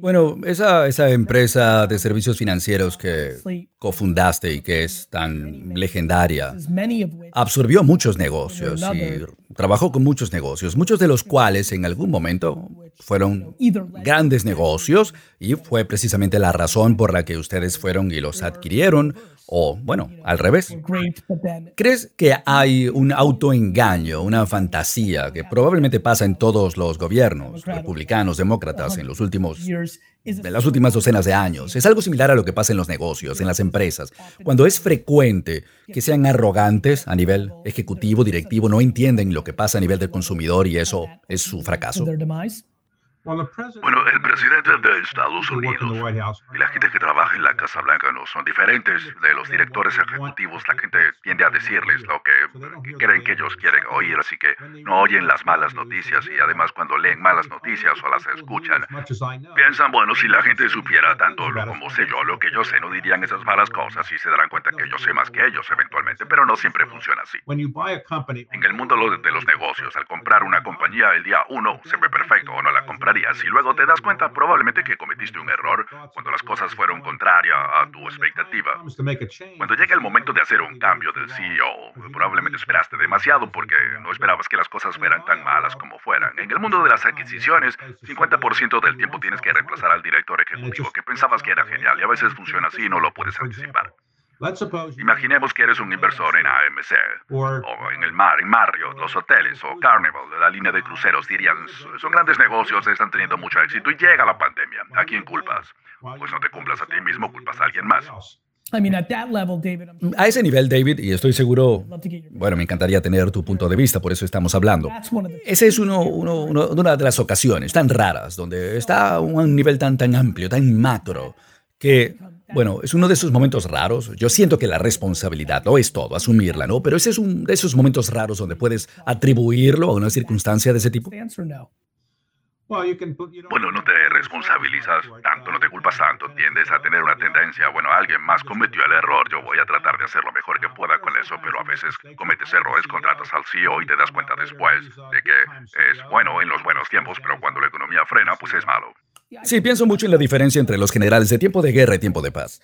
Bueno, esa, esa empresa de servicios financieros que cofundaste y que es tan legendaria, absorbió muchos negocios y trabajó con muchos negocios, muchos de los cuales en algún momento fueron grandes negocios y fue precisamente la razón por la que ustedes fueron y los adquirieron o, bueno, al revés. ¿Crees que hay un autoengaño, una fantasía que probablemente pasa en todos los gobiernos, republicanos, demócratas, en los últimos en las últimas docenas de años. Es algo similar a lo que pasa en los negocios, en las empresas. Cuando es frecuente que sean arrogantes a nivel ejecutivo, directivo, no entienden lo que pasa a nivel del consumidor y eso es su fracaso. Bueno, el presidente de Estados Unidos y la gente que trabaja en la Casa Blanca no son diferentes de los directores ejecutivos. La gente tiende a decirles lo que, creen que ellos quieren oír, así que no oyen las malas noticias y además cuando leen malas noticias o las escuchan, piensan, bueno, si la gente supiera tanto como sé yo, lo que yo sé, no dirían esas malas cosas y se darán cuenta que yo sé más que ellos eventualmente, pero no siempre funciona así. En el mundo de los negocios, al comprar una compañía el día uno se ve perfecto o no la compraría y luego te das cuenta probablemente que cometiste un error cuando las cosas fueron contrarias a tu expectativa. Cuando llega el momento de hacer un cambio del CEO, probablemente esperaste demasiado porque no esperabas que las cosas fueran tan malas como fueran. En el mundo de las adquisiciones, 50% del tiempo tienes que reemplazar al director ejecutivo que pensabas que era genial y a veces funciona así y no lo puedes anticipar. Imaginemos que eres un inversor en AMC, o en el mar, en Marriott, los hoteles, o Carnival, de la línea de cruceros. Dirían, son grandes negocios, están teniendo mucho éxito y llega la pandemia. ¿A quién culpas? Pues no te cumplas a ti mismo, culpas a alguien más. A ese nivel, David, y estoy seguro, bueno, me encantaría tener tu punto de vista, por eso estamos hablando. Ese es uno, una de las ocasiones tan raras, donde está a un nivel tan, tan amplio, tan macro, que bueno, es uno de esos momentos raros. Yo siento que la responsabilidad lo es todo, asumirla, ¿no? Pero ese es un de esos momentos raros donde puedes atribuirlo a una circunstancia de ese tipo. Bueno, no te responsabilizas tanto, no te culpas tanto, tiendes a tener una tendencia, bueno, alguien más cometió el error, yo voy a tratar de hacer lo mejor que pueda con eso, pero a veces cometes errores, contratas al CEO y te das cuenta después de que es bueno en los buenos tiempos, pero cuando la economía frena, pues es malo. Sí, pienso mucho en la diferencia entre los generales de tiempo de guerra y tiempo de paz.